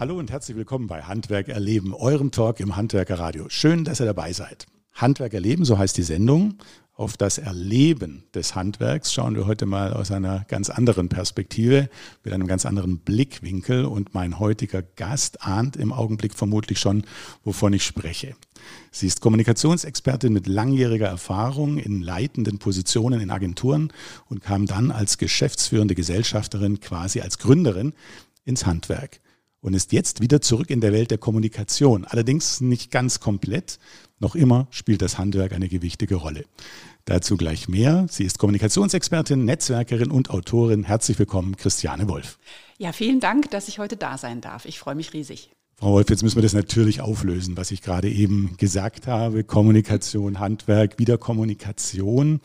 Hallo und herzlich willkommen bei Handwerk erleben, eurem Talk im Handwerkerradio. Schön, dass ihr dabei seid. Handwerk erleben, so heißt die Sendung. Auf das Erleben des Handwerks schauen wir heute mal aus einer ganz anderen Perspektive, mit einem ganz anderen Blickwinkel. Und mein heutiger Gast ahnt im Augenblick vermutlich schon, wovon ich spreche. Sie ist Kommunikationsexpertin mit langjähriger Erfahrung in leitenden Positionen in Agenturen und kam dann als geschäftsführende Gesellschafterin, quasi als Gründerin, ins Handwerk und ist jetzt wieder zurück in der Welt der Kommunikation. Allerdings nicht ganz komplett. Noch immer spielt das Handwerk eine gewichtige Rolle. Dazu gleich mehr. Sie ist Kommunikationsexpertin, Netzwerkerin und Autorin. Herzlich willkommen, Christiane Wolf. Ja, vielen Dank, dass ich heute da sein darf. Ich freue mich riesig. Frau Wolf, jetzt müssen wir das natürlich auflösen, was ich gerade eben gesagt habe. Kommunikation, Handwerk, Wiederkommunikation.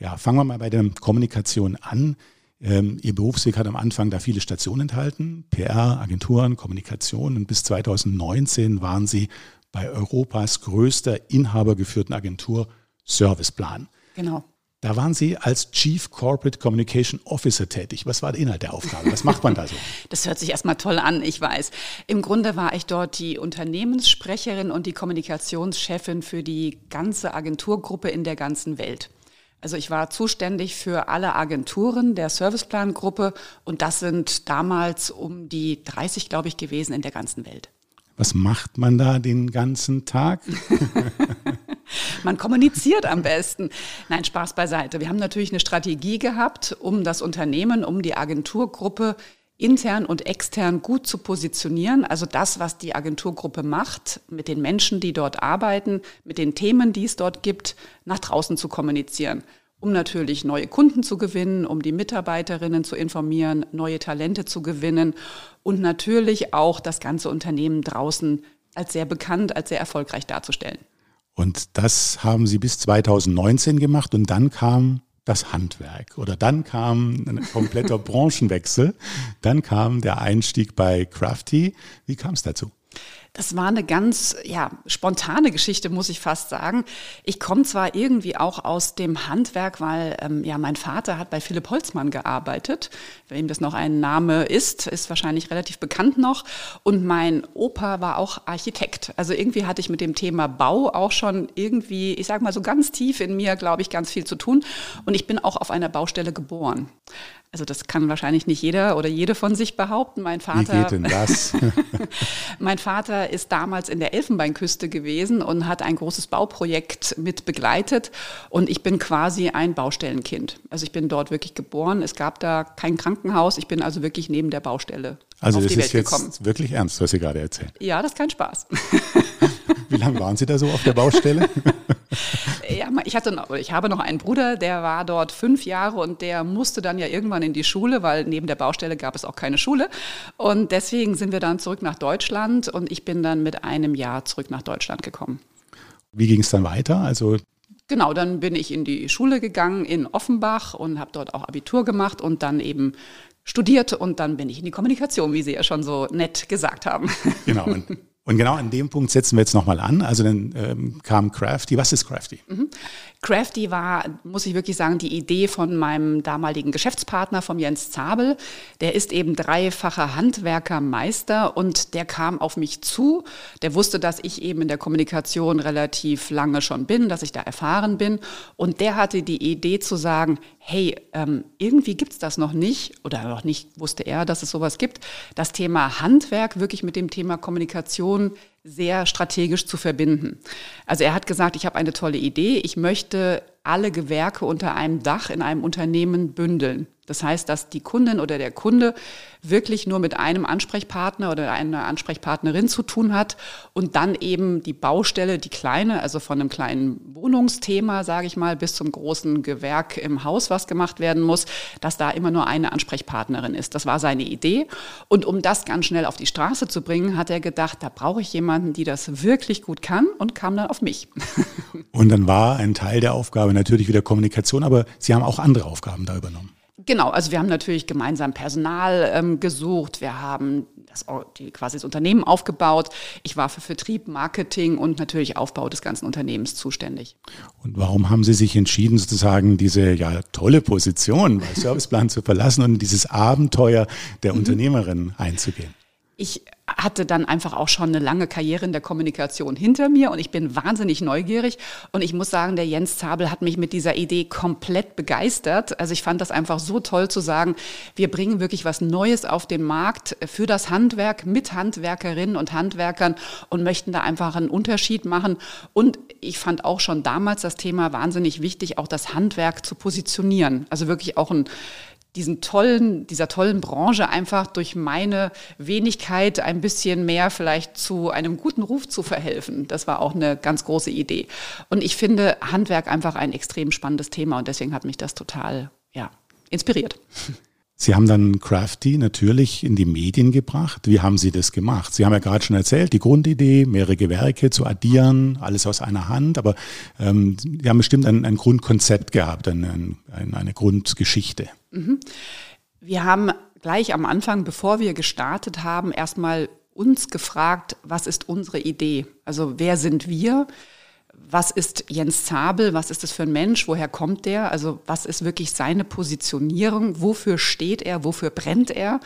Ja, fangen wir mal bei der Kommunikation an. Ähm, Ihr Berufsweg hat am Anfang da viele Stationen enthalten, PR, Agenturen, Kommunikation und bis 2019 waren Sie bei Europas größter inhabergeführten Agentur Serviceplan. Genau. Da waren Sie als Chief Corporate Communication Officer tätig. Was war der Inhalt der Aufgabe? Was macht man da so? Das hört sich erstmal toll an, ich weiß. Im Grunde war ich dort die Unternehmenssprecherin und die Kommunikationschefin für die ganze Agenturgruppe in der ganzen Welt. Also ich war zuständig für alle Agenturen der Serviceplan-Gruppe und das sind damals um die 30, glaube ich, gewesen in der ganzen Welt. Was macht man da den ganzen Tag? man kommuniziert am besten. Nein, Spaß beiseite. Wir haben natürlich eine Strategie gehabt, um das Unternehmen, um die Agenturgruppe intern und extern gut zu positionieren. Also das, was die Agenturgruppe macht, mit den Menschen, die dort arbeiten, mit den Themen, die es dort gibt, nach draußen zu kommunizieren. Um natürlich neue Kunden zu gewinnen, um die Mitarbeiterinnen zu informieren, neue Talente zu gewinnen und natürlich auch das ganze Unternehmen draußen als sehr bekannt, als sehr erfolgreich darzustellen. Und das haben Sie bis 2019 gemacht und dann kam das Handwerk. Oder dann kam ein kompletter Branchenwechsel. Dann kam der Einstieg bei Crafty. Wie kam es dazu? Das war eine ganz ja, spontane Geschichte, muss ich fast sagen. Ich komme zwar irgendwie auch aus dem Handwerk, weil ähm, ja mein Vater hat bei Philipp Holzmann gearbeitet. Wem das noch ein Name ist, ist wahrscheinlich relativ bekannt noch. Und mein Opa war auch Architekt. Also irgendwie hatte ich mit dem Thema Bau auch schon irgendwie, ich sage mal so ganz tief in mir, glaube ich, ganz viel zu tun. Und ich bin auch auf einer Baustelle geboren. Also das kann wahrscheinlich nicht jeder oder jede von sich behaupten. Mein Vater, Wie geht denn das? mein Vater ist damals in der Elfenbeinküste gewesen und hat ein großes Bauprojekt mit begleitet. Und ich bin quasi ein Baustellenkind. Also ich bin dort wirklich geboren. Es gab da kein Krankenhaus. Ich bin also wirklich neben der Baustelle. Also das ist jetzt gekommen. wirklich ernst, was Sie gerade erzählen. Ja, das ist kein Spaß. Wie lange waren Sie da so auf der Baustelle? ja, ich hatte noch, ich habe noch einen Bruder, der war dort fünf Jahre und der musste dann ja irgendwann in die Schule, weil neben der Baustelle gab es auch keine Schule. Und deswegen sind wir dann zurück nach Deutschland und ich bin dann mit einem Jahr zurück nach Deutschland gekommen. Wie ging es dann weiter? Also Genau, dann bin ich in die Schule gegangen in Offenbach und habe dort auch Abitur gemacht und dann eben studiert und dann bin ich in die Kommunikation, wie Sie ja schon so nett gesagt haben. Genau. Und genau an dem Punkt setzen wir jetzt nochmal an. Also dann ähm, kam Crafty. Was ist Crafty? Mhm. Crafty war, muss ich wirklich sagen, die Idee von meinem damaligen Geschäftspartner, vom Jens Zabel. Der ist eben dreifacher Handwerkermeister und der kam auf mich zu. Der wusste, dass ich eben in der Kommunikation relativ lange schon bin, dass ich da erfahren bin. Und der hatte die Idee zu sagen, hey, ähm, irgendwie gibt's das noch nicht, oder noch nicht wusste er, dass es sowas gibt, das Thema Handwerk wirklich mit dem Thema Kommunikation sehr strategisch zu verbinden. Also er hat gesagt, ich habe eine tolle Idee, ich möchte alle Gewerke unter einem Dach in einem Unternehmen bündeln. Das heißt, dass die Kundin oder der Kunde wirklich nur mit einem Ansprechpartner oder einer Ansprechpartnerin zu tun hat und dann eben die Baustelle, die kleine, also von einem kleinen Wohnungsthema, sage ich mal, bis zum großen Gewerk im Haus, was gemacht werden muss, dass da immer nur eine Ansprechpartnerin ist. Das war seine Idee. Und um das ganz schnell auf die Straße zu bringen, hat er gedacht, da brauche ich jemanden, die das wirklich gut kann und kam dann auf mich. Und dann war ein Teil der Aufgabe natürlich wieder Kommunikation, aber Sie haben auch andere Aufgaben da übernommen. Genau, also wir haben natürlich gemeinsam Personal ähm, gesucht, wir haben das, die, quasi das Unternehmen aufgebaut. Ich war für Vertrieb, Marketing und natürlich Aufbau des ganzen Unternehmens zuständig. Und warum haben Sie sich entschieden, sozusagen diese ja tolle Position bei Serviceplan zu verlassen und dieses Abenteuer der mhm. Unternehmerin einzugehen? Ich hatte dann einfach auch schon eine lange Karriere in der Kommunikation hinter mir und ich bin wahnsinnig neugierig. Und ich muss sagen, der Jens Zabel hat mich mit dieser Idee komplett begeistert. Also ich fand das einfach so toll zu sagen, wir bringen wirklich was Neues auf den Markt für das Handwerk mit Handwerkerinnen und Handwerkern und möchten da einfach einen Unterschied machen. Und ich fand auch schon damals das Thema wahnsinnig wichtig, auch das Handwerk zu positionieren. Also wirklich auch ein diesen tollen, dieser tollen Branche einfach durch meine Wenigkeit ein bisschen mehr vielleicht zu einem guten Ruf zu verhelfen. Das war auch eine ganz große Idee. Und ich finde Handwerk einfach ein extrem spannendes Thema und deswegen hat mich das total, ja, inspiriert. Sie haben dann Crafty natürlich in die Medien gebracht. Wie haben Sie das gemacht? Sie haben ja gerade schon erzählt, die Grundidee, mehrere Gewerke zu addieren, alles aus einer Hand, aber ähm, Sie haben bestimmt ein, ein Grundkonzept gehabt, ein, ein, eine Grundgeschichte. Mhm. Wir haben gleich am Anfang, bevor wir gestartet haben, erstmal uns gefragt, was ist unsere Idee? Also wer sind wir? Was ist Jens Zabel, was ist das für ein Mensch, woher kommt der, also was ist wirklich seine Positionierung, wofür steht er, wofür brennt er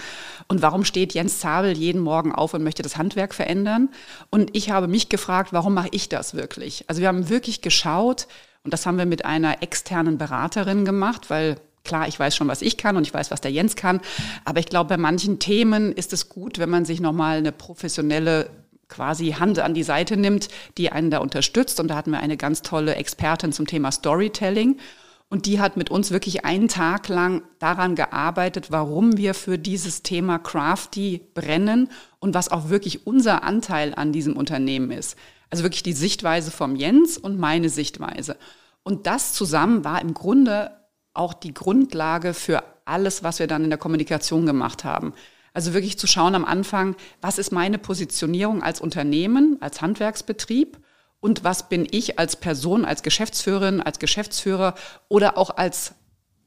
und warum steht Jens Zabel jeden Morgen auf und möchte das Handwerk verändern. Und ich habe mich gefragt, warum mache ich das wirklich? Also wir haben wirklich geschaut und das haben wir mit einer externen Beraterin gemacht, weil Klar, ich weiß schon, was ich kann und ich weiß, was der Jens kann. Aber ich glaube, bei manchen Themen ist es gut, wenn man sich nochmal eine professionelle quasi Hand an die Seite nimmt, die einen da unterstützt. Und da hatten wir eine ganz tolle Expertin zum Thema Storytelling. Und die hat mit uns wirklich einen Tag lang daran gearbeitet, warum wir für dieses Thema Crafty brennen und was auch wirklich unser Anteil an diesem Unternehmen ist. Also wirklich die Sichtweise vom Jens und meine Sichtweise. Und das zusammen war im Grunde auch die Grundlage für alles, was wir dann in der Kommunikation gemacht haben. Also wirklich zu schauen am Anfang, was ist meine Positionierung als Unternehmen, als Handwerksbetrieb? Und was bin ich als Person, als Geschäftsführerin, als Geschäftsführer oder auch als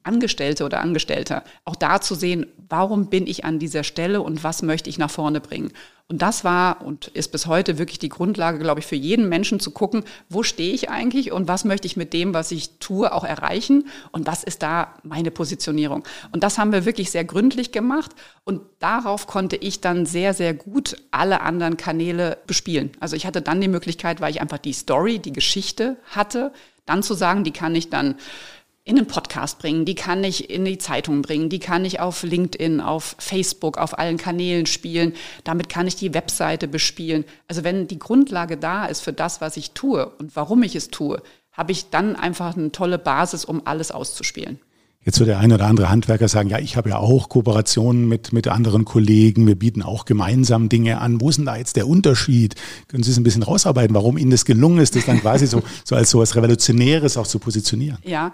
Angestellte oder Angestellter. Auch da zu sehen, warum bin ich an dieser Stelle und was möchte ich nach vorne bringen. Und das war und ist bis heute wirklich die Grundlage, glaube ich, für jeden Menschen zu gucken, wo stehe ich eigentlich und was möchte ich mit dem, was ich tue, auch erreichen und was ist da meine Positionierung. Und das haben wir wirklich sehr gründlich gemacht und darauf konnte ich dann sehr, sehr gut alle anderen Kanäle bespielen. Also ich hatte dann die Möglichkeit, weil ich einfach die Story, die Geschichte hatte, dann zu sagen, die kann ich dann in einen Podcast bringen, die kann ich in die Zeitung bringen, die kann ich auf LinkedIn, auf Facebook, auf allen Kanälen spielen. Damit kann ich die Webseite bespielen. Also wenn die Grundlage da ist für das, was ich tue und warum ich es tue, habe ich dann einfach eine tolle Basis, um alles auszuspielen. Jetzt wird der ein oder andere Handwerker sagen, ja, ich habe ja auch Kooperationen mit, mit anderen Kollegen, wir bieten auch gemeinsam Dinge an. Wo ist denn da jetzt der Unterschied? Können Sie es ein bisschen rausarbeiten, warum Ihnen das gelungen ist, das dann quasi so, so als so was Revolutionäres auch zu positionieren? Ja,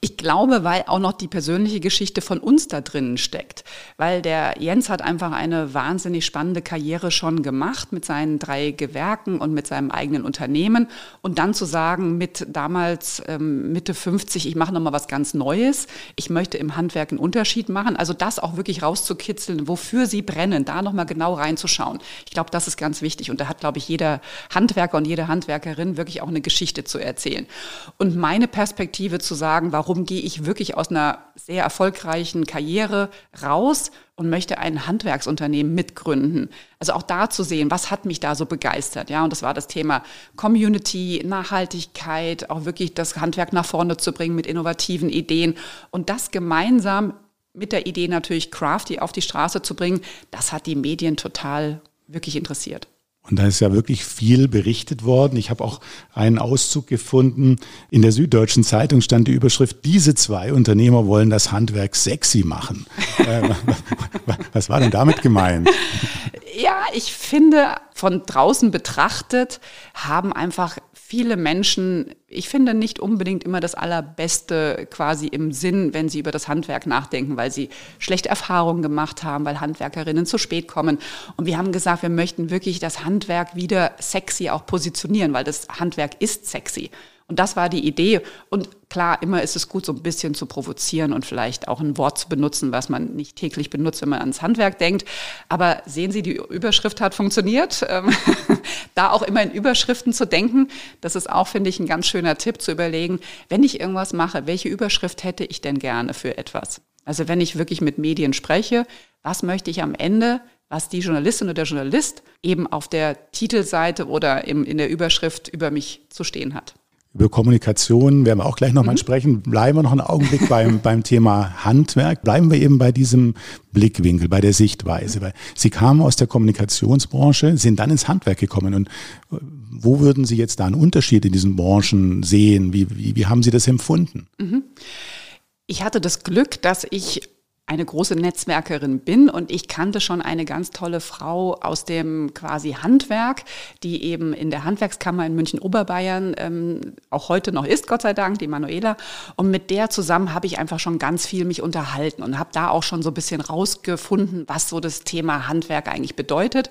ich glaube, weil auch noch die persönliche Geschichte von uns da drinnen steckt. Weil der Jens hat einfach eine wahnsinnig spannende Karriere schon gemacht mit seinen drei Gewerken und mit seinem eigenen Unternehmen. Und dann zu sagen, mit damals ähm, Mitte 50, ich mache nochmal was ganz Neues ich möchte im Handwerk einen Unterschied machen. Also das auch wirklich rauszukitzeln, wofür sie brennen, da nochmal genau reinzuschauen. Ich glaube, das ist ganz wichtig. Und da hat, glaube ich, jeder Handwerker und jede Handwerkerin wirklich auch eine Geschichte zu erzählen. Und meine Perspektive zu sagen, warum gehe ich wirklich aus einer sehr erfolgreichen Karriere raus und möchte ein Handwerksunternehmen mitgründen. Also auch da zu sehen, was hat mich da so begeistert, ja? Und das war das Thema Community, Nachhaltigkeit, auch wirklich das Handwerk nach vorne zu bringen mit innovativen Ideen und das gemeinsam mit der Idee natürlich Crafty auf die Straße zu bringen, das hat die Medien total wirklich interessiert. Und da ist ja wirklich viel berichtet worden. Ich habe auch einen Auszug gefunden. In der Süddeutschen Zeitung stand die Überschrift, diese zwei Unternehmer wollen das Handwerk sexy machen. Äh, was war denn damit gemeint? Ja, ich finde, von draußen betrachtet haben einfach viele Menschen, ich finde nicht unbedingt immer das Allerbeste quasi im Sinn, wenn sie über das Handwerk nachdenken, weil sie schlechte Erfahrungen gemacht haben, weil Handwerkerinnen zu spät kommen. Und wir haben gesagt, wir möchten wirklich das Handwerk wieder sexy auch positionieren, weil das Handwerk ist sexy. Und das war die Idee. Und klar, immer ist es gut, so ein bisschen zu provozieren und vielleicht auch ein Wort zu benutzen, was man nicht täglich benutzt, wenn man ans Handwerk denkt. Aber sehen Sie, die Überschrift hat funktioniert. Ähm, da auch immer in Überschriften zu denken, das ist auch, finde ich, ein ganz schöner Tipp zu überlegen, wenn ich irgendwas mache, welche Überschrift hätte ich denn gerne für etwas? Also wenn ich wirklich mit Medien spreche, was möchte ich am Ende was die Journalistin oder der Journalist eben auf der Titelseite oder in der Überschrift über mich zu stehen hat. Über Kommunikation werden wir auch gleich nochmal mhm. sprechen. Bleiben wir noch einen Augenblick beim, beim Thema Handwerk. Bleiben wir eben bei diesem Blickwinkel, bei der Sichtweise. Weil Sie kamen aus der Kommunikationsbranche, sind dann ins Handwerk gekommen. Und äh, wo würden Sie jetzt da einen Unterschied in diesen Branchen sehen? Wie, wie, wie haben Sie das empfunden? Mhm. Ich hatte das Glück, dass ich eine große Netzwerkerin bin und ich kannte schon eine ganz tolle Frau aus dem quasi Handwerk, die eben in der Handwerkskammer in München-Oberbayern ähm, auch heute noch ist, Gott sei Dank, die Manuela. Und mit der zusammen habe ich einfach schon ganz viel mich unterhalten und habe da auch schon so ein bisschen rausgefunden, was so das Thema Handwerk eigentlich bedeutet.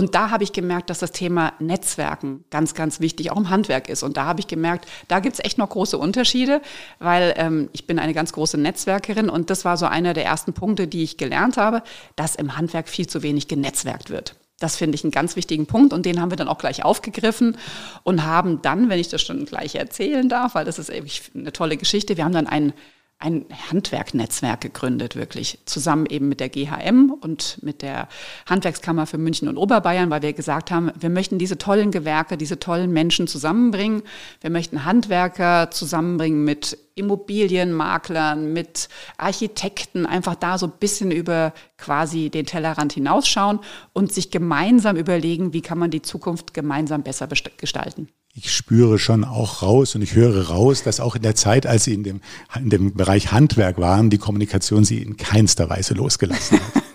Und da habe ich gemerkt, dass das Thema Netzwerken ganz, ganz wichtig auch im Handwerk ist. Und da habe ich gemerkt, da gibt es echt noch große Unterschiede, weil ähm, ich bin eine ganz große Netzwerkerin und das war so einer der ersten Punkte, die ich gelernt habe, dass im Handwerk viel zu wenig genetzwerkt wird. Das finde ich einen ganz wichtigen Punkt und den haben wir dann auch gleich aufgegriffen und haben dann, wenn ich das schon gleich erzählen darf, weil das ist eine tolle Geschichte, wir haben dann einen ein Handwerknetzwerk gegründet, wirklich zusammen eben mit der GHM und mit der Handwerkskammer für München und Oberbayern, weil wir gesagt haben, wir möchten diese tollen Gewerke, diese tollen Menschen zusammenbringen. Wir möchten Handwerker zusammenbringen mit Immobilienmaklern, mit Architekten, einfach da so ein bisschen über quasi den Tellerrand hinausschauen und sich gemeinsam überlegen, wie kann man die Zukunft gemeinsam besser gestalten ich spüre schon auch raus und ich höre raus, dass auch in der Zeit, als Sie in dem, in dem Bereich Handwerk waren, die Kommunikation Sie in keinster Weise losgelassen hat.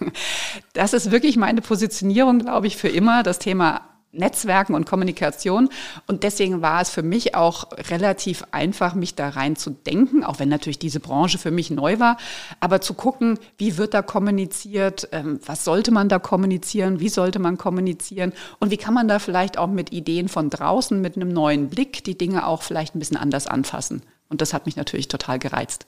Das ist wirklich meine Positionierung, glaube ich, für immer. Das Thema Netzwerken und Kommunikation. Und deswegen war es für mich auch relativ einfach, mich da rein zu denken, auch wenn natürlich diese Branche für mich neu war, aber zu gucken, wie wird da kommuniziert, ähm, was sollte man da kommunizieren, wie sollte man kommunizieren und wie kann man da vielleicht auch mit Ideen von draußen, mit einem neuen Blick die Dinge auch vielleicht ein bisschen anders anfassen. Und das hat mich natürlich total gereizt.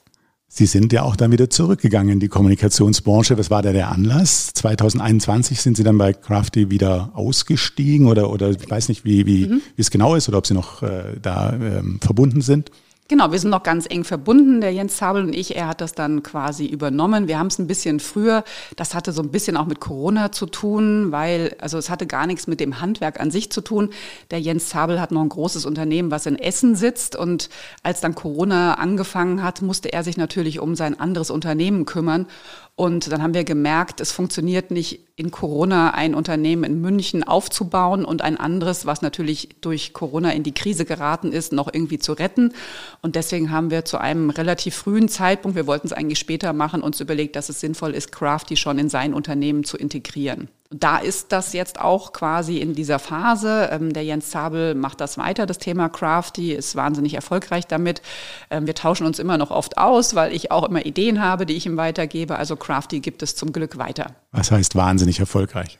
Sie sind ja auch dann wieder zurückgegangen in die Kommunikationsbranche. Was war da der Anlass? 2021 sind Sie dann bei Crafty wieder ausgestiegen oder, oder ich weiß nicht, wie, wie, mhm. wie es genau ist oder ob Sie noch äh, da ähm, verbunden sind. Genau, wir sind noch ganz eng verbunden, der Jens Zabel und ich. Er hat das dann quasi übernommen. Wir haben es ein bisschen früher. Das hatte so ein bisschen auch mit Corona zu tun, weil, also es hatte gar nichts mit dem Handwerk an sich zu tun. Der Jens Zabel hat noch ein großes Unternehmen, was in Essen sitzt. Und als dann Corona angefangen hat, musste er sich natürlich um sein anderes Unternehmen kümmern. Und dann haben wir gemerkt, es funktioniert nicht in Corona ein Unternehmen in München aufzubauen und ein anderes, was natürlich durch Corona in die Krise geraten ist, noch irgendwie zu retten. Und deswegen haben wir zu einem relativ frühen Zeitpunkt, wir wollten es eigentlich später machen, uns überlegt, dass es sinnvoll ist, Crafty schon in sein Unternehmen zu integrieren. Da ist das jetzt auch quasi in dieser Phase. Ähm, der Jens Zabel macht das weiter, das Thema Crafty, ist wahnsinnig erfolgreich damit. Ähm, wir tauschen uns immer noch oft aus, weil ich auch immer Ideen habe, die ich ihm weitergebe. Also Crafty gibt es zum Glück weiter. Was heißt wahnsinnig erfolgreich?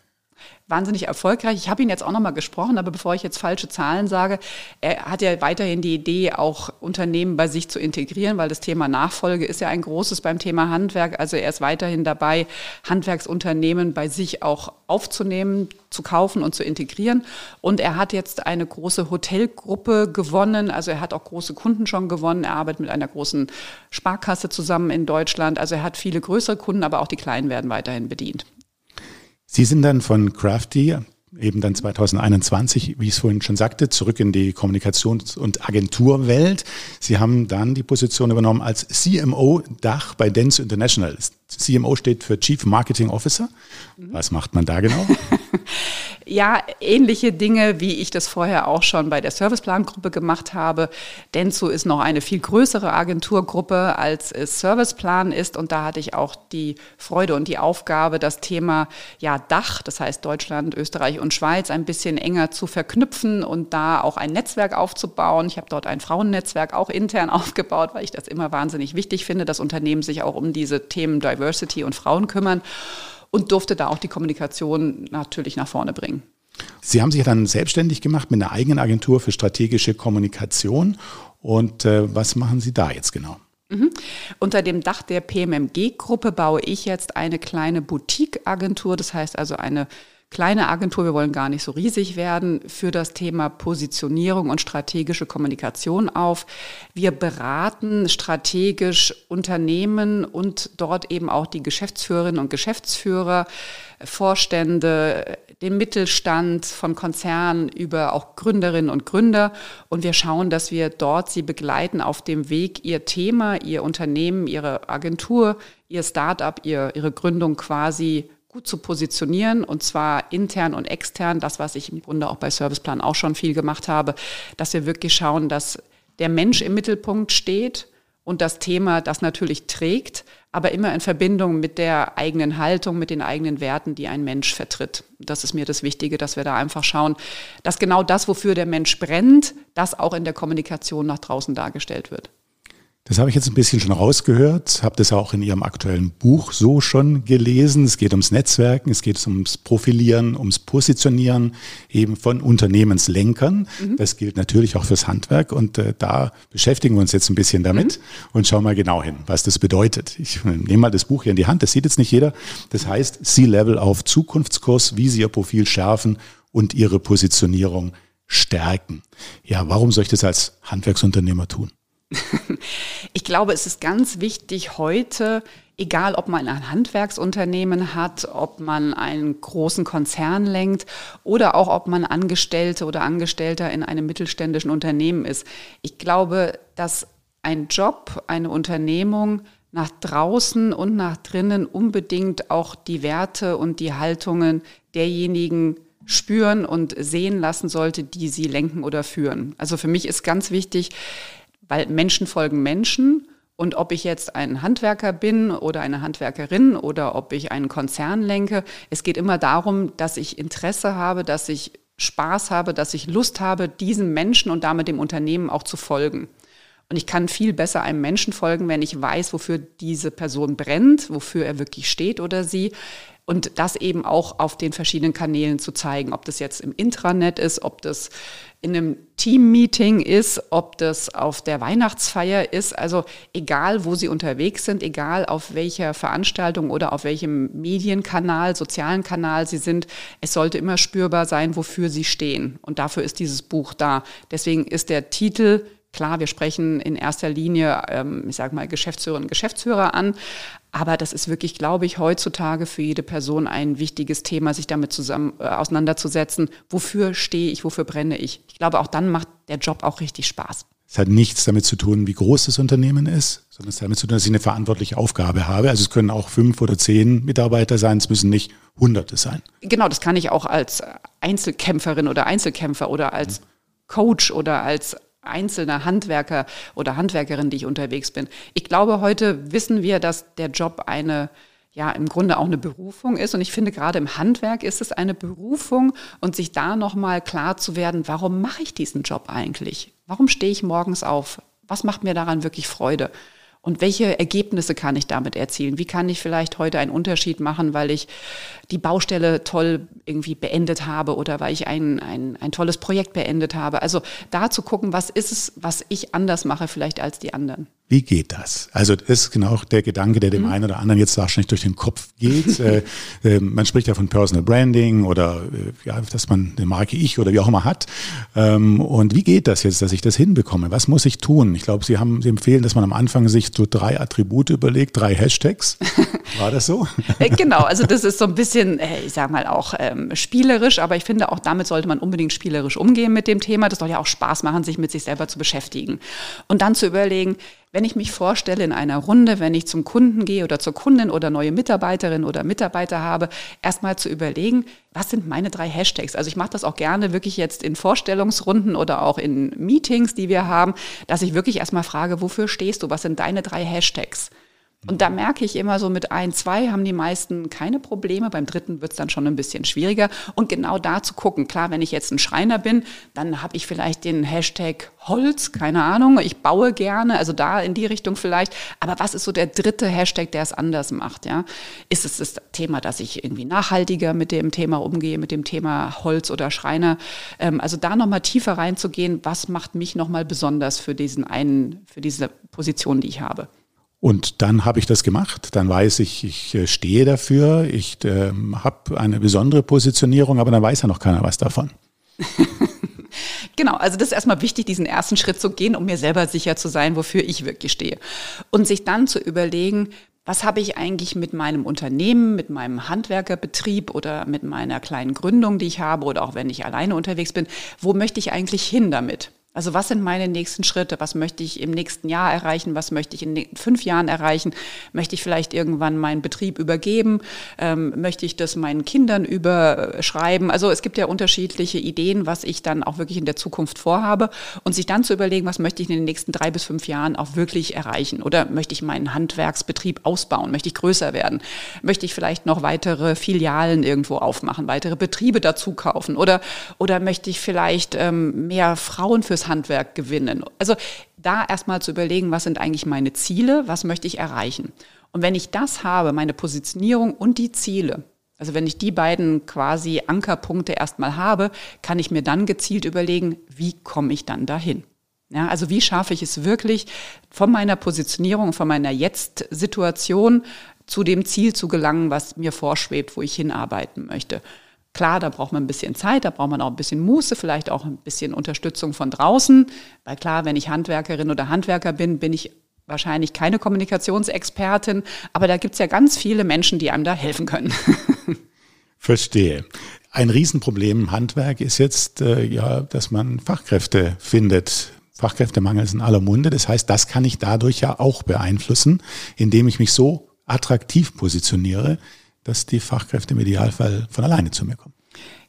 Wahnsinnig erfolgreich. Ich habe ihn jetzt auch nochmal gesprochen, aber bevor ich jetzt falsche Zahlen sage, er hat ja weiterhin die Idee, auch Unternehmen bei sich zu integrieren, weil das Thema Nachfolge ist ja ein großes beim Thema Handwerk. Also er ist weiterhin dabei, Handwerksunternehmen bei sich auch aufzunehmen, zu kaufen und zu integrieren. Und er hat jetzt eine große Hotelgruppe gewonnen. Also er hat auch große Kunden schon gewonnen. Er arbeitet mit einer großen Sparkasse zusammen in Deutschland. Also er hat viele größere Kunden, aber auch die kleinen werden weiterhin bedient. Sie sind dann von Crafty eben dann 2021, wie ich es vorhin schon sagte, zurück in die Kommunikations- und Agenturwelt. Sie haben dann die Position übernommen als CMO Dach bei Dentsu International. CMO steht für Chief Marketing Officer. Was macht man da genau? ja, ähnliche Dinge, wie ich das vorher auch schon bei der Serviceplan-Gruppe gemacht habe. Denso ist noch eine viel größere Agenturgruppe, als es Serviceplan ist. Und da hatte ich auch die Freude und die Aufgabe, das Thema ja, Dach, das heißt Deutschland, Österreich und Schweiz, ein bisschen enger zu verknüpfen und da auch ein Netzwerk aufzubauen. Ich habe dort ein Frauennetzwerk auch intern aufgebaut, weil ich das immer wahnsinnig wichtig finde, dass Unternehmen sich auch um diese Themen Diversity und Frauen kümmern und durfte da auch die Kommunikation natürlich nach vorne bringen. Sie haben sich dann selbstständig gemacht mit einer eigenen Agentur für strategische Kommunikation. Und äh, was machen Sie da jetzt genau? Mhm. Unter dem Dach der PMMG-Gruppe baue ich jetzt eine kleine Boutique-Agentur, das heißt also eine kleine Agentur, wir wollen gar nicht so riesig werden, für das Thema Positionierung und strategische Kommunikation auf. Wir beraten strategisch Unternehmen und dort eben auch die Geschäftsführerinnen und Geschäftsführer, Vorstände, den Mittelstand von Konzernen über auch Gründerinnen und Gründer. Und wir schauen, dass wir dort sie begleiten auf dem Weg, ihr Thema, ihr Unternehmen, ihre Agentur, ihr Startup, ihr, ihre Gründung quasi gut zu positionieren und zwar intern und extern, das, was ich im Grunde auch bei Serviceplan auch schon viel gemacht habe, dass wir wirklich schauen, dass der Mensch im Mittelpunkt steht und das Thema das natürlich trägt, aber immer in Verbindung mit der eigenen Haltung, mit den eigenen Werten, die ein Mensch vertritt. Das ist mir das Wichtige, dass wir da einfach schauen, dass genau das, wofür der Mensch brennt, das auch in der Kommunikation nach draußen dargestellt wird. Das habe ich jetzt ein bisschen schon rausgehört, habe das auch in Ihrem aktuellen Buch so schon gelesen. Es geht ums Netzwerken, es geht ums Profilieren, ums Positionieren eben von Unternehmenslenkern. Mhm. Das gilt natürlich auch fürs Handwerk und äh, da beschäftigen wir uns jetzt ein bisschen damit mhm. und schauen mal genau hin, was das bedeutet. Ich nehme mal das Buch hier in die Hand, das sieht jetzt nicht jeder. Das heißt C-Level auf Zukunftskurs, wie Sie Ihr Profil schärfen und Ihre Positionierung stärken. Ja, warum soll ich das als Handwerksunternehmer tun? Ich glaube, es ist ganz wichtig heute, egal ob man ein Handwerksunternehmen hat, ob man einen großen Konzern lenkt oder auch ob man Angestellte oder Angestellter in einem mittelständischen Unternehmen ist. Ich glaube, dass ein Job, eine Unternehmung nach draußen und nach drinnen unbedingt auch die Werte und die Haltungen derjenigen spüren und sehen lassen sollte, die sie lenken oder führen. Also für mich ist ganz wichtig, weil Menschen folgen Menschen. Und ob ich jetzt ein Handwerker bin oder eine Handwerkerin oder ob ich einen Konzern lenke, es geht immer darum, dass ich Interesse habe, dass ich Spaß habe, dass ich Lust habe, diesem Menschen und damit dem Unternehmen auch zu folgen. Und ich kann viel besser einem Menschen folgen, wenn ich weiß, wofür diese Person brennt, wofür er wirklich steht oder sie. Und das eben auch auf den verschiedenen Kanälen zu zeigen, ob das jetzt im Intranet ist, ob das in einem Team-Meeting ist, ob das auf der Weihnachtsfeier ist. Also egal, wo Sie unterwegs sind, egal auf welcher Veranstaltung oder auf welchem Medienkanal, sozialen Kanal Sie sind, es sollte immer spürbar sein, wofür Sie stehen. Und dafür ist dieses Buch da. Deswegen ist der Titel Klar, wir sprechen in erster Linie, ähm, ich sage mal, Geschäftsführerinnen und Geschäftsführer an, aber das ist wirklich, glaube ich, heutzutage für jede Person ein wichtiges Thema, sich damit zusammen äh, auseinanderzusetzen. Wofür stehe ich, wofür brenne ich? Ich glaube, auch dann macht der Job auch richtig Spaß. Es hat nichts damit zu tun, wie groß das Unternehmen ist, sondern es hat damit zu tun, dass ich eine verantwortliche Aufgabe habe. Also es können auch fünf oder zehn Mitarbeiter sein, es müssen nicht Hunderte sein. Genau, das kann ich auch als Einzelkämpferin oder Einzelkämpfer oder als Coach oder als einzelner Handwerker oder Handwerkerin, die ich unterwegs bin. Ich glaube, heute wissen wir, dass der Job eine ja im Grunde auch eine Berufung ist und ich finde gerade im Handwerk ist es eine Berufung und sich da noch mal klar zu werden, warum mache ich diesen Job eigentlich? Warum stehe ich morgens auf? Was macht mir daran wirklich Freude? Und welche Ergebnisse kann ich damit erzielen? Wie kann ich vielleicht heute einen Unterschied machen, weil ich die Baustelle toll irgendwie beendet habe oder weil ich ein, ein, ein tolles Projekt beendet habe? Also da zu gucken, was ist es, was ich anders mache vielleicht als die anderen. Wie geht das? Also das ist genau der Gedanke, der dem mhm. einen oder anderen jetzt wahrscheinlich durch den Kopf geht. äh, äh, man spricht ja von Personal Branding oder äh, ja, dass man eine Marke Ich oder wie auch immer hat. Ähm, und wie geht das jetzt, dass ich das hinbekomme? Was muss ich tun? Ich glaube, Sie haben Sie empfehlen, dass man am Anfang sich so drei Attribute überlegt, drei Hashtags. War das so? Äh, genau, also das ist so ein bisschen, äh, ich sage mal auch ähm, spielerisch, aber ich finde auch damit sollte man unbedingt spielerisch umgehen mit dem Thema. Das soll ja auch Spaß machen, sich mit sich selber zu beschäftigen und dann zu überlegen, wenn ich mich vorstelle in einer Runde, wenn ich zum Kunden gehe oder zur Kundin oder neue Mitarbeiterin oder Mitarbeiter habe, erstmal zu überlegen, was sind meine drei Hashtags? Also ich mache das auch gerne wirklich jetzt in Vorstellungsrunden oder auch in Meetings, die wir haben, dass ich wirklich erstmal frage, wofür stehst du? Was sind deine drei Hashtags? Und da merke ich immer so mit ein, zwei haben die meisten keine Probleme. Beim dritten wird es dann schon ein bisschen schwieriger. Und genau da zu gucken. Klar, wenn ich jetzt ein Schreiner bin, dann habe ich vielleicht den Hashtag Holz, keine Ahnung. Ich baue gerne, also da in die Richtung vielleicht. Aber was ist so der dritte Hashtag, der es anders macht? Ja? Ist es das Thema, dass ich irgendwie nachhaltiger mit dem Thema umgehe, mit dem Thema Holz oder Schreiner? Ähm, also da nochmal tiefer reinzugehen, was macht mich nochmal besonders für diesen einen, für diese Position, die ich habe? Und dann habe ich das gemacht. Dann weiß ich, ich äh, stehe dafür. Ich äh, habe eine besondere Positionierung, aber dann weiß ja noch keiner was davon. Genau, also das ist erstmal wichtig, diesen ersten Schritt zu gehen, um mir selber sicher zu sein, wofür ich wirklich stehe. Und sich dann zu überlegen, was habe ich eigentlich mit meinem Unternehmen, mit meinem Handwerkerbetrieb oder mit meiner kleinen Gründung, die ich habe oder auch wenn ich alleine unterwegs bin, wo möchte ich eigentlich hin damit? Also was sind meine nächsten Schritte? Was möchte ich im nächsten Jahr erreichen? Was möchte ich in fünf Jahren erreichen? Möchte ich vielleicht irgendwann meinen Betrieb übergeben? Ähm, möchte ich das meinen Kindern überschreiben? Also es gibt ja unterschiedliche Ideen, was ich dann auch wirklich in der Zukunft vorhabe und sich dann zu überlegen, was möchte ich in den nächsten drei bis fünf Jahren auch wirklich erreichen? Oder möchte ich meinen Handwerksbetrieb ausbauen? Möchte ich größer werden? Möchte ich vielleicht noch weitere Filialen irgendwo aufmachen, weitere Betriebe dazu kaufen? Oder, oder möchte ich vielleicht ähm, mehr Frauen fürs Handwerk gewinnen. Also da erstmal zu überlegen, was sind eigentlich meine Ziele, was möchte ich erreichen. Und wenn ich das habe, meine Positionierung und die Ziele, also wenn ich die beiden quasi Ankerpunkte erstmal habe, kann ich mir dann gezielt überlegen, wie komme ich dann dahin. Ja, also wie schaffe ich es wirklich, von meiner Positionierung, von meiner Jetzt-Situation zu dem Ziel zu gelangen, was mir vorschwebt, wo ich hinarbeiten möchte. Klar, da braucht man ein bisschen Zeit, da braucht man auch ein bisschen Muße, vielleicht auch ein bisschen Unterstützung von draußen. Weil klar, wenn ich Handwerkerin oder Handwerker bin, bin ich wahrscheinlich keine Kommunikationsexpertin, aber da gibt es ja ganz viele Menschen, die einem da helfen können. Verstehe. Ein Riesenproblem im Handwerk ist jetzt, äh, ja, dass man Fachkräfte findet. Fachkräftemangel ist in aller Munde. Das heißt, das kann ich dadurch ja auch beeinflussen, indem ich mich so attraktiv positioniere, dass die Fachkräfte im Idealfall von alleine zu mir kommen.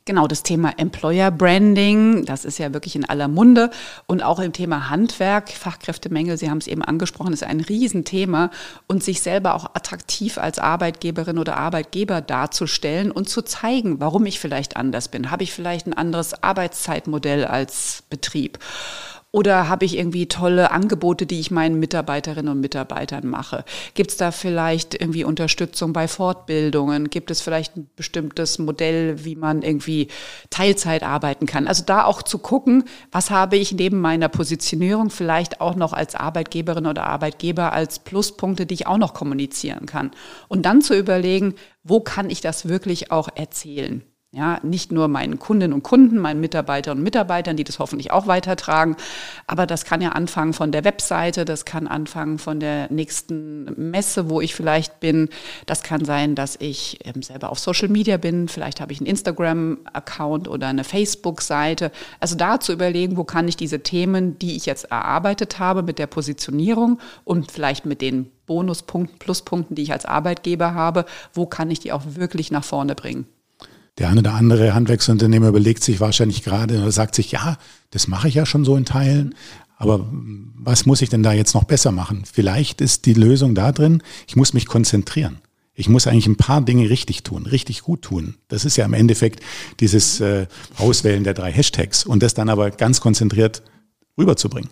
Genau, das Thema Employer Branding, das ist ja wirklich in aller Munde. Und auch im Thema Handwerk, Fachkräftemängel, Sie haben es eben angesprochen, ist ein Riesenthema. Und sich selber auch attraktiv als Arbeitgeberin oder Arbeitgeber darzustellen und zu zeigen, warum ich vielleicht anders bin. Habe ich vielleicht ein anderes Arbeitszeitmodell als Betrieb? Oder habe ich irgendwie tolle Angebote, die ich meinen Mitarbeiterinnen und Mitarbeitern mache? Gibt es da vielleicht irgendwie Unterstützung bei Fortbildungen? Gibt es vielleicht ein bestimmtes Modell, wie man irgendwie Teilzeit arbeiten kann? Also da auch zu gucken, was habe ich neben meiner Positionierung vielleicht auch noch als Arbeitgeberin oder Arbeitgeber als Pluspunkte, die ich auch noch kommunizieren kann. Und dann zu überlegen, wo kann ich das wirklich auch erzählen? Ja, nicht nur meinen Kundinnen und Kunden, meinen Mitarbeiterinnen und Mitarbeitern, die das hoffentlich auch weitertragen. Aber das kann ja anfangen von der Webseite, das kann anfangen von der nächsten Messe, wo ich vielleicht bin. Das kann sein, dass ich ähm, selber auf Social Media bin. Vielleicht habe ich einen Instagram-Account oder eine Facebook-Seite. Also da zu überlegen, wo kann ich diese Themen, die ich jetzt erarbeitet habe mit der Positionierung und vielleicht mit den Bonuspunkten, Pluspunkten, die ich als Arbeitgeber habe, wo kann ich die auch wirklich nach vorne bringen? Der eine oder andere Handwerksunternehmer überlegt sich wahrscheinlich gerade oder sagt sich, ja, das mache ich ja schon so in Teilen, aber was muss ich denn da jetzt noch besser machen? Vielleicht ist die Lösung da drin, ich muss mich konzentrieren. Ich muss eigentlich ein paar Dinge richtig tun, richtig gut tun. Das ist ja im Endeffekt dieses äh, Auswählen der drei Hashtags und das dann aber ganz konzentriert rüberzubringen.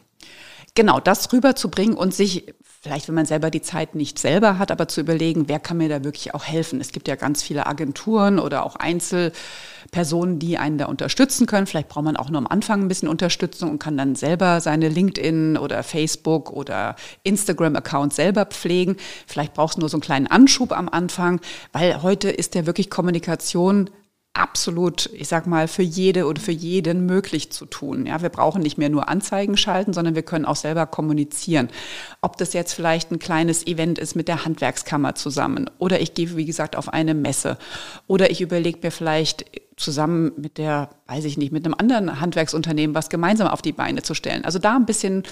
Genau, das rüberzubringen und sich vielleicht, wenn man selber die Zeit nicht selber hat, aber zu überlegen, wer kann mir da wirklich auch helfen. Es gibt ja ganz viele Agenturen oder auch Einzelpersonen, die einen da unterstützen können. Vielleicht braucht man auch nur am Anfang ein bisschen Unterstützung und kann dann selber seine LinkedIn oder Facebook oder Instagram-Account selber pflegen. Vielleicht brauchst du nur so einen kleinen Anschub am Anfang, weil heute ist ja wirklich Kommunikation absolut, ich sag mal, für jede oder für jeden möglich zu tun. Ja, wir brauchen nicht mehr nur Anzeigen schalten, sondern wir können auch selber kommunizieren. Ob das jetzt vielleicht ein kleines Event ist mit der Handwerkskammer zusammen oder ich gehe, wie gesagt, auf eine Messe oder ich überlege mir vielleicht zusammen mit der, weiß ich nicht, mit einem anderen Handwerksunternehmen was gemeinsam auf die Beine zu stellen. Also da ein bisschen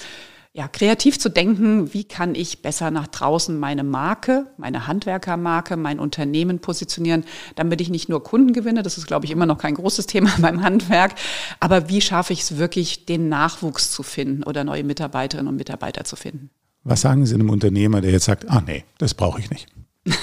ja, kreativ zu denken, wie kann ich besser nach draußen meine Marke, meine Handwerkermarke, mein Unternehmen positionieren, damit ich nicht nur Kunden gewinne, das ist, glaube ich, immer noch kein großes Thema beim Handwerk, aber wie schaffe ich es wirklich, den Nachwuchs zu finden oder neue Mitarbeiterinnen und Mitarbeiter zu finden? Was sagen Sie einem Unternehmer, der jetzt sagt, ah nee, das brauche ich nicht?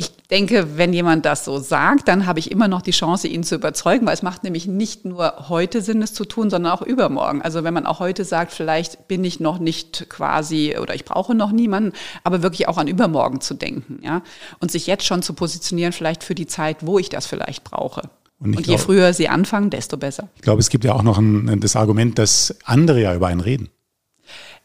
Ich denke, wenn jemand das so sagt, dann habe ich immer noch die Chance, ihn zu überzeugen, weil es macht nämlich nicht nur heute Sinn, es zu tun, sondern auch übermorgen. Also wenn man auch heute sagt, vielleicht bin ich noch nicht quasi oder ich brauche noch niemanden, aber wirklich auch an übermorgen zu denken, ja. Und sich jetzt schon zu positionieren, vielleicht für die Zeit, wo ich das vielleicht brauche. Und, Und je glaube, früher sie anfangen, desto besser. Ich glaube, es gibt ja auch noch ein, das Argument, dass andere ja über einen reden.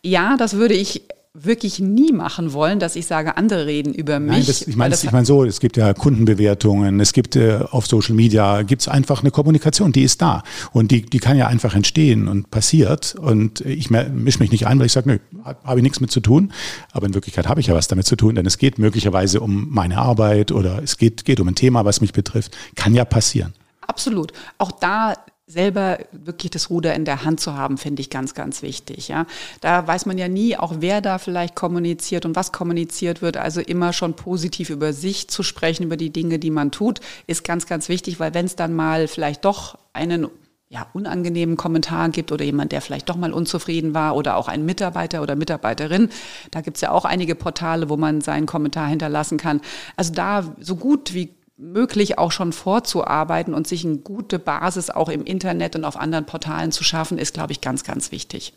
Ja, das würde ich wirklich nie machen wollen, dass ich sage, andere reden über mich. Nein, das, ich meine ich mein so, es gibt ja Kundenbewertungen, es gibt äh, auf Social Media, gibt es einfach eine Kommunikation, die ist da und die, die kann ja einfach entstehen und passiert und ich mische mich nicht ein, weil ich sage, nö, habe ich nichts mit zu tun, aber in Wirklichkeit habe ich ja was damit zu tun, denn es geht möglicherweise um meine Arbeit oder es geht, geht um ein Thema, was mich betrifft, kann ja passieren. Absolut. Auch da selber wirklich das Ruder in der Hand zu haben, finde ich ganz, ganz wichtig. Ja, da weiß man ja nie, auch wer da vielleicht kommuniziert und was kommuniziert wird. Also immer schon positiv über sich zu sprechen, über die Dinge, die man tut, ist ganz, ganz wichtig, weil wenn es dann mal vielleicht doch einen ja, unangenehmen Kommentar gibt oder jemand, der vielleicht doch mal unzufrieden war oder auch ein Mitarbeiter oder Mitarbeiterin. Da gibt es ja auch einige Portale, wo man seinen Kommentar hinterlassen kann. Also da so gut wie möglich auch schon vorzuarbeiten und sich eine gute Basis auch im Internet und auf anderen Portalen zu schaffen, ist, glaube ich, ganz, ganz wichtig.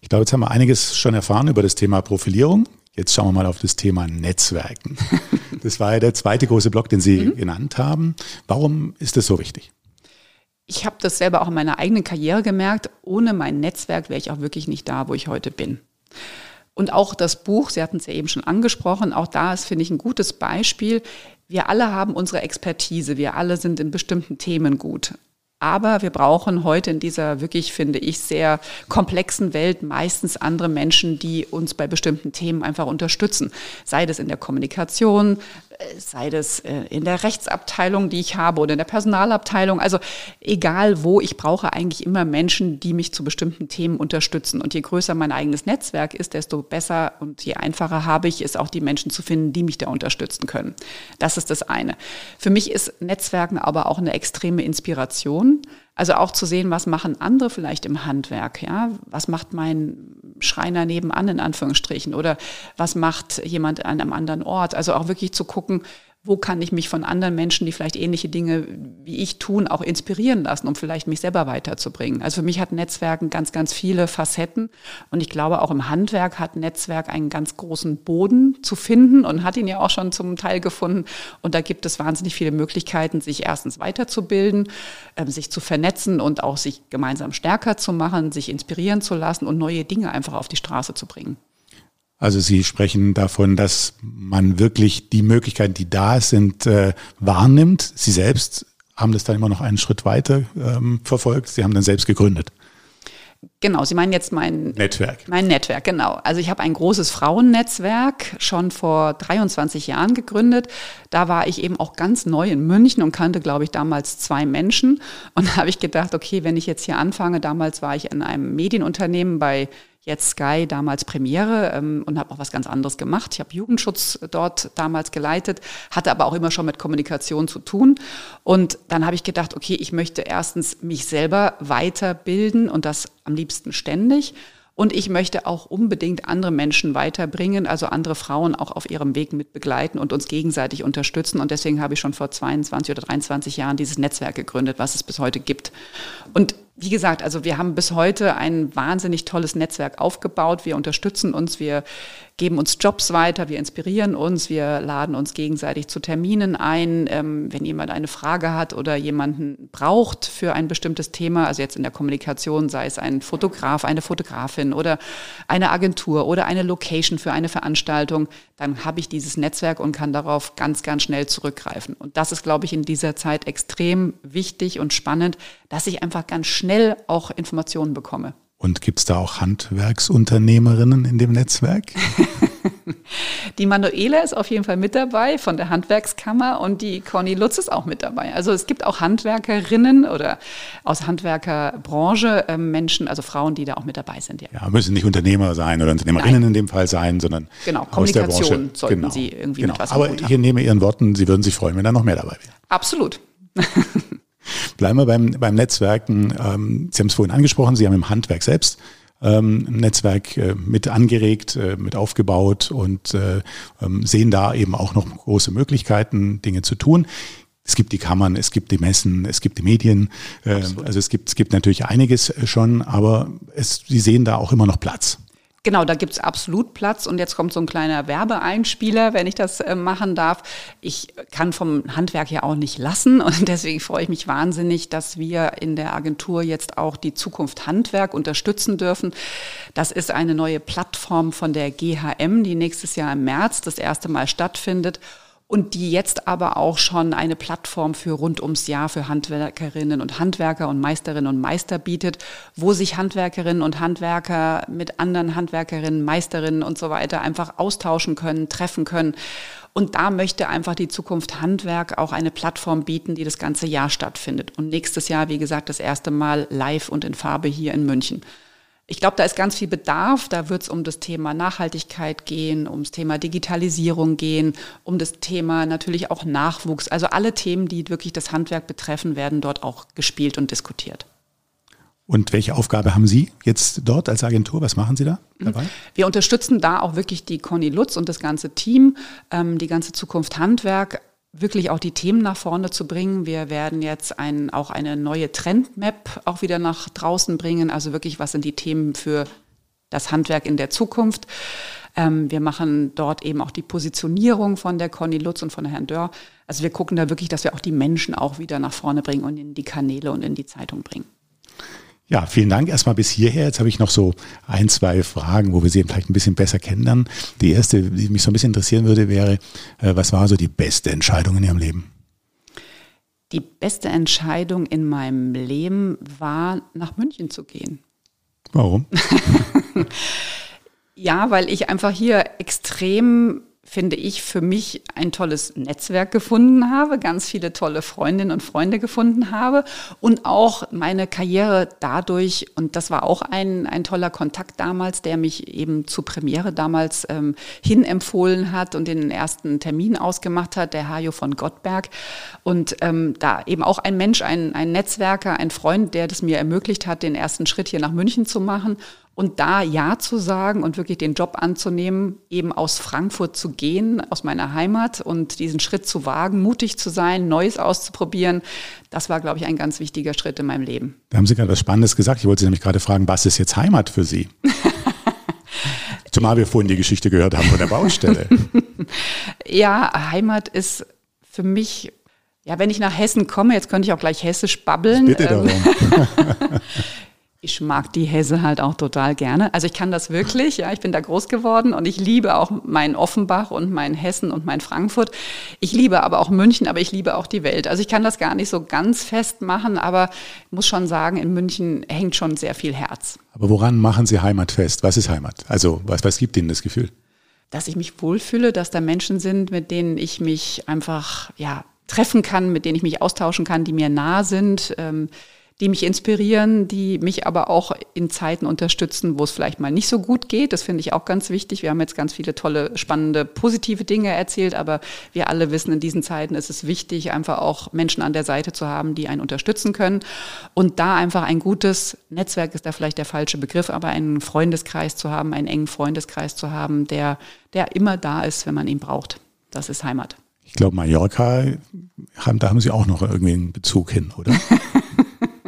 Ich glaube, jetzt haben wir einiges schon erfahren über das Thema Profilierung. Jetzt schauen wir mal auf das Thema Netzwerken. Das war ja der zweite große Block, den Sie mhm. genannt haben. Warum ist das so wichtig? Ich habe das selber auch in meiner eigenen Karriere gemerkt. Ohne mein Netzwerk wäre ich auch wirklich nicht da, wo ich heute bin. Und auch das Buch, Sie hatten es ja eben schon angesprochen, auch da ist, finde ich, ein gutes Beispiel. Wir alle haben unsere Expertise, wir alle sind in bestimmten Themen gut. Aber wir brauchen heute in dieser wirklich, finde ich, sehr komplexen Welt meistens andere Menschen, die uns bei bestimmten Themen einfach unterstützen. Sei das in der Kommunikation, äh, sei das äh, in der Rechtsabteilung, die ich habe oder in der Personalabteilung. Also egal wo, ich brauche eigentlich immer Menschen, die mich zu bestimmten Themen unterstützen. Und je größer mein eigenes Netzwerk ist, desto besser und je einfacher habe ich es auch, die Menschen zu finden, die mich da unterstützen können. Das ist das eine. Für mich ist Netzwerken aber auch eine extreme Inspiration. Also auch zu sehen, was machen andere vielleicht im Handwerk, ja? Was macht mein Schreiner nebenan in Anführungsstrichen oder was macht jemand an einem anderen Ort? Also auch wirklich zu gucken, wo kann ich mich von anderen Menschen, die vielleicht ähnliche Dinge wie ich tun, auch inspirieren lassen, um vielleicht mich selber weiterzubringen. Also für mich hat Netzwerken ganz, ganz viele Facetten und ich glaube auch im Handwerk hat Netzwerk einen ganz großen Boden zu finden und hat ihn ja auch schon zum Teil gefunden und da gibt es wahnsinnig viele Möglichkeiten, sich erstens weiterzubilden, äh, sich zu vernetzen und auch sich gemeinsam stärker zu machen, sich inspirieren zu lassen und neue Dinge einfach auf die Straße zu bringen. Also Sie sprechen davon, dass man wirklich die Möglichkeiten, die da sind, äh, wahrnimmt. Sie selbst haben das dann immer noch einen Schritt weiter ähm, verfolgt. Sie haben dann selbst gegründet. Genau, Sie meinen jetzt mein Netzwerk. Mein Netzwerk, genau. Also ich habe ein großes Frauennetzwerk schon vor 23 Jahren gegründet. Da war ich eben auch ganz neu in München und kannte, glaube ich, damals zwei Menschen. Und da habe ich gedacht, okay, wenn ich jetzt hier anfange, damals war ich in einem Medienunternehmen bei jetzt Sky damals Premiere ähm, und habe auch was ganz anderes gemacht. Ich habe Jugendschutz dort damals geleitet, hatte aber auch immer schon mit Kommunikation zu tun. Und dann habe ich gedacht, okay, ich möchte erstens mich selber weiterbilden und das am liebsten ständig. Und ich möchte auch unbedingt andere Menschen weiterbringen, also andere Frauen auch auf ihrem Weg mit begleiten und uns gegenseitig unterstützen. Und deswegen habe ich schon vor 22 oder 23 Jahren dieses Netzwerk gegründet, was es bis heute gibt. Und wie gesagt, also wir haben bis heute ein wahnsinnig tolles Netzwerk aufgebaut. Wir unterstützen uns, wir geben uns Jobs weiter, wir inspirieren uns, wir laden uns gegenseitig zu Terminen ein. Ähm, wenn jemand eine Frage hat oder jemanden braucht für ein bestimmtes Thema, also jetzt in der Kommunikation, sei es ein Fotograf, eine Fotografin oder eine Agentur oder eine Location für eine Veranstaltung, dann habe ich dieses Netzwerk und kann darauf ganz, ganz schnell zurückgreifen. Und das ist, glaube ich, in dieser Zeit extrem wichtig und spannend, dass ich einfach ganz schnell auch Informationen bekomme. Und gibt es da auch Handwerksunternehmerinnen in dem Netzwerk? die Manuela ist auf jeden Fall mit dabei von der Handwerkskammer und die Conny Lutz ist auch mit dabei. Also es gibt auch Handwerkerinnen oder aus Handwerkerbranche äh, Menschen, also Frauen, die da auch mit dabei sind. Ja, ja müssen nicht Unternehmer sein oder Unternehmerinnen Nein. in dem Fall sein, sondern genau, aus der Branche. sollten genau. sie irgendwie genau. mit was Aber ich nehme Ihren Worten, Sie würden sich freuen, wenn da noch mehr dabei wäre. Absolut. Bleiben wir beim, beim Netzwerken. Ähm, Sie haben es vorhin angesprochen, Sie haben im Handwerk selbst ähm, ein Netzwerk äh, mit angeregt, äh, mit aufgebaut und äh, ähm, sehen da eben auch noch große Möglichkeiten, Dinge zu tun. Es gibt die Kammern, es gibt die Messen, es gibt die Medien. Äh, also es gibt, es gibt natürlich einiges schon, aber es, Sie sehen da auch immer noch Platz. Genau, da gibt's absolut Platz. Und jetzt kommt so ein kleiner Werbeeinspieler, wenn ich das äh, machen darf. Ich kann vom Handwerk ja auch nicht lassen. Und deswegen freue ich mich wahnsinnig, dass wir in der Agentur jetzt auch die Zukunft Handwerk unterstützen dürfen. Das ist eine neue Plattform von der GHM, die nächstes Jahr im März das erste Mal stattfindet und die jetzt aber auch schon eine Plattform für rund ums Jahr für Handwerkerinnen und Handwerker und Meisterinnen und Meister bietet, wo sich Handwerkerinnen und Handwerker mit anderen Handwerkerinnen, Meisterinnen und so weiter einfach austauschen können, treffen können. Und da möchte einfach die Zukunft Handwerk auch eine Plattform bieten, die das ganze Jahr stattfindet. Und nächstes Jahr, wie gesagt, das erste Mal live und in Farbe hier in München. Ich glaube, da ist ganz viel Bedarf. Da wird es um das Thema Nachhaltigkeit gehen, ums Thema Digitalisierung gehen, um das Thema natürlich auch Nachwuchs. Also alle Themen, die wirklich das Handwerk betreffen, werden dort auch gespielt und diskutiert. Und welche Aufgabe haben Sie jetzt dort als Agentur? Was machen Sie da dabei? Wir unterstützen da auch wirklich die Conny Lutz und das ganze Team, ähm, die ganze Zukunft Handwerk wirklich auch die Themen nach vorne zu bringen. Wir werden jetzt ein, auch eine neue Trendmap auch wieder nach draußen bringen. Also wirklich, was sind die Themen für das Handwerk in der Zukunft? Ähm, wir machen dort eben auch die Positionierung von der Conny Lutz und von Herrn Dörr. Also wir gucken da wirklich, dass wir auch die Menschen auch wieder nach vorne bringen und in die Kanäle und in die Zeitung bringen. Ja, vielen Dank erstmal bis hierher. Jetzt habe ich noch so ein, zwei Fragen, wo wir Sie vielleicht ein bisschen besser kennenlernen. Die erste, die mich so ein bisschen interessieren würde, wäre, äh, was war so die beste Entscheidung in Ihrem Leben? Die beste Entscheidung in meinem Leben war, nach München zu gehen. Warum? ja, weil ich einfach hier extrem finde ich, für mich ein tolles Netzwerk gefunden habe, ganz viele tolle Freundinnen und Freunde gefunden habe und auch meine Karriere dadurch, und das war auch ein, ein toller Kontakt damals, der mich eben zur Premiere damals ähm, hinempfohlen hat und den ersten Termin ausgemacht hat, der Hajo von Gottberg. Und ähm, da eben auch ein Mensch, ein, ein Netzwerker, ein Freund, der das mir ermöglicht hat, den ersten Schritt hier nach München zu machen und da Ja zu sagen und wirklich den Job anzunehmen, eben aus Frankfurt zu gehen, aus meiner Heimat und diesen Schritt zu wagen, mutig zu sein, Neues auszuprobieren, das war, glaube ich, ein ganz wichtiger Schritt in meinem Leben. Da haben Sie gerade was Spannendes gesagt. Ich wollte Sie nämlich gerade fragen, was ist jetzt Heimat für Sie? Zumal wir vorhin die Geschichte gehört haben von der Baustelle. ja, Heimat ist für mich ja, wenn ich nach Hessen komme, jetzt könnte ich auch gleich hessisch babbeln. Ich bitte darum. Ich mag die Hesse halt auch total gerne. Also ich kann das wirklich, ja, ich bin da groß geworden und ich liebe auch mein Offenbach und mein Hessen und mein Frankfurt. Ich liebe aber auch München, aber ich liebe auch die Welt. Also ich kann das gar nicht so ganz fest machen, aber muss schon sagen, in München hängt schon sehr viel Herz. Aber woran machen Sie Heimat fest? Was ist Heimat? Also was, was gibt Ihnen das Gefühl? Dass ich mich wohlfühle, dass da Menschen sind, mit denen ich mich einfach, ja, treffen kann, mit denen ich mich austauschen kann, die mir nah sind. Ähm, die mich inspirieren, die mich aber auch in Zeiten unterstützen, wo es vielleicht mal nicht so gut geht. Das finde ich auch ganz wichtig. Wir haben jetzt ganz viele tolle, spannende, positive Dinge erzählt, aber wir alle wissen, in diesen Zeiten ist es wichtig, einfach auch Menschen an der Seite zu haben, die einen unterstützen können. Und da einfach ein gutes Netzwerk ist da vielleicht der falsche Begriff, aber einen Freundeskreis zu haben, einen engen Freundeskreis zu haben, der, der immer da ist, wenn man ihn braucht. Das ist Heimat. Ich glaube, Mallorca, da haben Sie auch noch irgendwie einen Bezug hin, oder?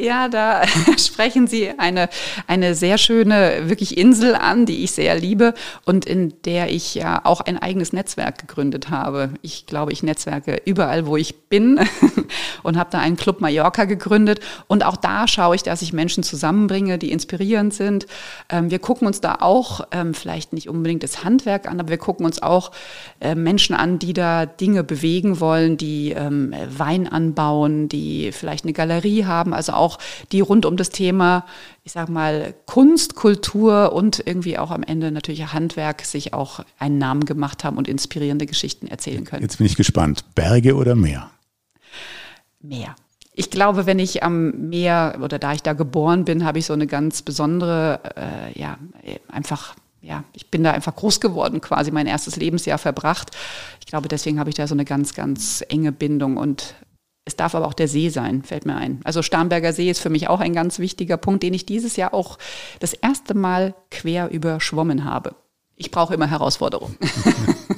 Ja, da sprechen Sie eine, eine sehr schöne, wirklich Insel an, die ich sehr liebe und in der ich ja auch ein eigenes Netzwerk gegründet habe. Ich glaube, ich netzwerke überall, wo ich bin und habe da einen Club Mallorca gegründet. Und auch da schaue ich, dass ich Menschen zusammenbringe, die inspirierend sind. Ähm, wir gucken uns da auch ähm, vielleicht nicht unbedingt das Handwerk an, aber wir gucken uns auch äh, Menschen an, die da Dinge bewegen wollen, die ähm, Wein anbauen, die vielleicht eine Galerie haben, also auch auch, die rund um das Thema, ich sag mal, Kunst, Kultur und irgendwie auch am Ende natürlich Handwerk sich auch einen Namen gemacht haben und inspirierende Geschichten erzählen können. Jetzt bin ich gespannt. Berge oder Meer? Meer. Ich glaube, wenn ich am Meer oder da ich da geboren bin, habe ich so eine ganz besondere, äh, ja, einfach ja, ich bin da einfach groß geworden, quasi mein erstes Lebensjahr verbracht. Ich glaube, deswegen habe ich da so eine ganz, ganz enge Bindung und es darf aber auch der See sein, fällt mir ein. Also Starnberger See ist für mich auch ein ganz wichtiger Punkt, den ich dieses Jahr auch das erste Mal quer überschwommen habe. Ich brauche immer Herausforderungen.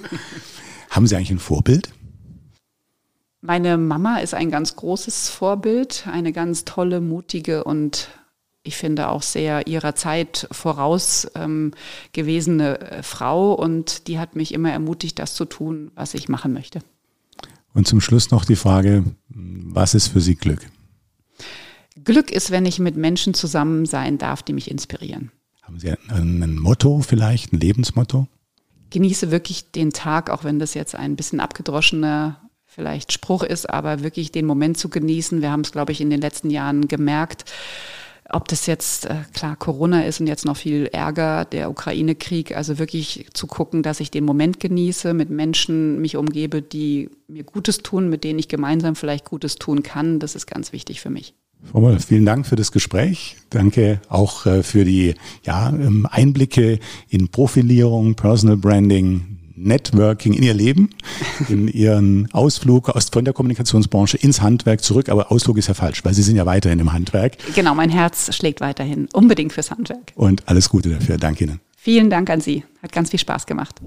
Haben Sie eigentlich ein Vorbild? Meine Mama ist ein ganz großes Vorbild, eine ganz tolle, mutige und ich finde auch sehr ihrer Zeit voraus ähm, gewesene äh, Frau und die hat mich immer ermutigt, das zu tun, was ich machen möchte. Und zum Schluss noch die Frage, was ist für Sie Glück? Glück ist, wenn ich mit Menschen zusammen sein darf, die mich inspirieren. Haben Sie ein, ein Motto vielleicht, ein Lebensmotto? Genieße wirklich den Tag, auch wenn das jetzt ein bisschen abgedroschener vielleicht Spruch ist, aber wirklich den Moment zu genießen. Wir haben es, glaube ich, in den letzten Jahren gemerkt. Ob das jetzt äh, klar Corona ist und jetzt noch viel Ärger, der Ukraine-Krieg, also wirklich zu gucken, dass ich den Moment genieße, mit Menschen mich umgebe, die mir Gutes tun, mit denen ich gemeinsam vielleicht Gutes tun kann, das ist ganz wichtig für mich. Frau Moll, vielen Dank für das Gespräch. Danke auch äh, für die ja, ähm, Einblicke in Profilierung, Personal Branding, Networking in ihr Leben, in ihren Ausflug aus, von der Kommunikationsbranche ins Handwerk zurück. Aber Ausflug ist ja falsch, weil Sie sind ja weiterhin im Handwerk. Genau, mein Herz schlägt weiterhin unbedingt fürs Handwerk. Und alles Gute dafür. Danke Ihnen. Vielen Dank an Sie. Hat ganz viel Spaß gemacht.